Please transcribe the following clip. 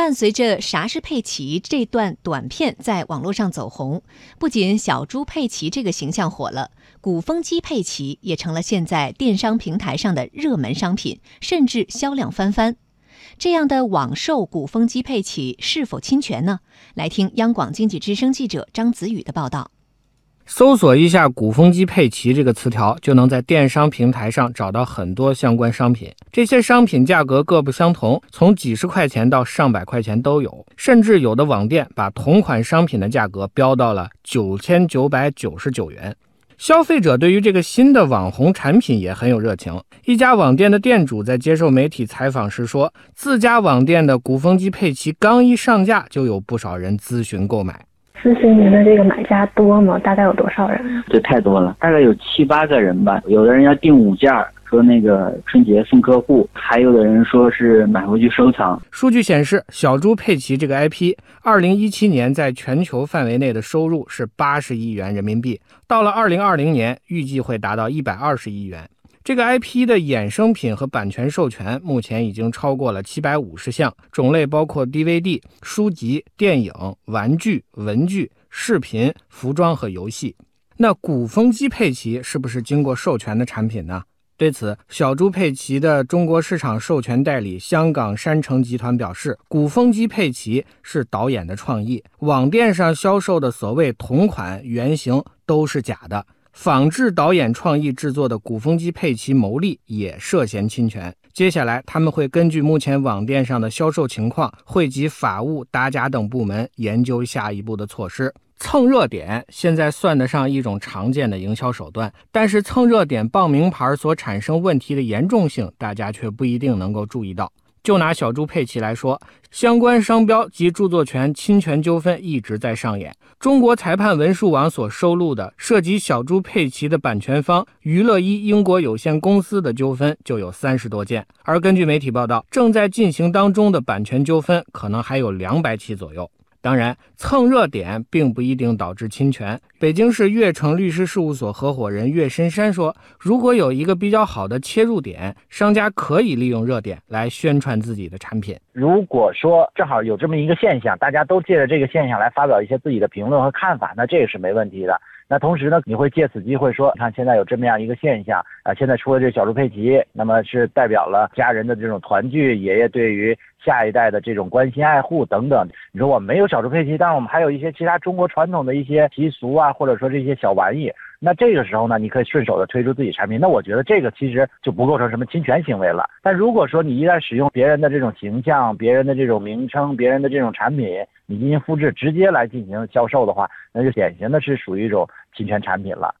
伴随着“啥是佩奇”这段短片在网络上走红，不仅小猪佩奇这个形象火了，鼓风机佩奇也成了现在电商平台上的热门商品，甚至销量翻番。这样的网售鼓风机佩奇是否侵权呢？来听央广经济之声记者张子宇的报道。搜索一下“鼓风机佩奇”这个词条，就能在电商平台上找到很多相关商品。这些商品价格各不相同，从几十块钱到上百块钱都有，甚至有的网店把同款商品的价格标到了九千九百九十九元。消费者对于这个新的网红产品也很有热情。一家网店的店主在接受媒体采访时说，自家网店的鼓风机佩奇刚一上架，就有不少人咨询购买。咨询您的这个买家多吗？大概有多少人啊？这太多了，大概有七八个人吧。有的人要订五件，说那个春节送客户；还有的人说是买回去收藏。数据显示，小猪佩奇这个 IP，二零一七年在全球范围内的收入是八十亿元人民币，到了二零二零年，预计会达到一百二十亿元。这个 IP 的衍生品和版权授权目前已经超过了七百五十项，种类包括 DVD、书籍、电影、玩具、文具、视频、服装和游戏。那鼓风机佩奇是不是经过授权的产品呢？对此，小猪佩奇的中国市场授权代理香港山城集团表示，鼓风机佩奇是导演的创意，网店上销售的所谓同款原型都是假的。仿制导演创意制作的鼓风机佩奇牟利也涉嫌侵权。接下来，他们会根据目前网店上的销售情况，汇集法务、打假等部门研究下一步的措施。蹭热点现在算得上一种常见的营销手段，但是蹭热点傍名牌所产生问题的严重性，大家却不一定能够注意到。就拿小猪佩奇来说，相关商标及著作权侵权纠纷一直在上演。中国裁判文书网所收录的涉及小猪佩奇的版权方娱乐一英国有限公司的纠纷就有三十多件，而根据媒体报道，正在进行当中的版权纠纷可能还有两百起左右。当然，蹭热点并不一定导致侵权。北京市悦城律师事务所合伙人岳深山说：“如果有一个比较好的切入点，商家可以利用热点来宣传自己的产品。如果说正好有这么一个现象，大家都借着这个现象来发表一些自己的评论和看法，那这个是没问题的。那同时呢，你会借此机会说，你看现在有这么样一个现象啊，现在出了这小猪佩奇，那么是代表了家人的这种团聚，爷爷对于。”下一代的这种关心爱护等等，你说我们没有小猪佩奇，但是我们还有一些其他中国传统的一些习俗啊，或者说这些小玩意，那这个时候呢，你可以顺手的推出自己产品，那我觉得这个其实就不构成什么侵权行为了。但如果说你一旦使用别人的这种形象、别人的这种名称、别人的这种产品，你进行复制，直接来进行销售的话，那就典型的是属于一种侵权产品了。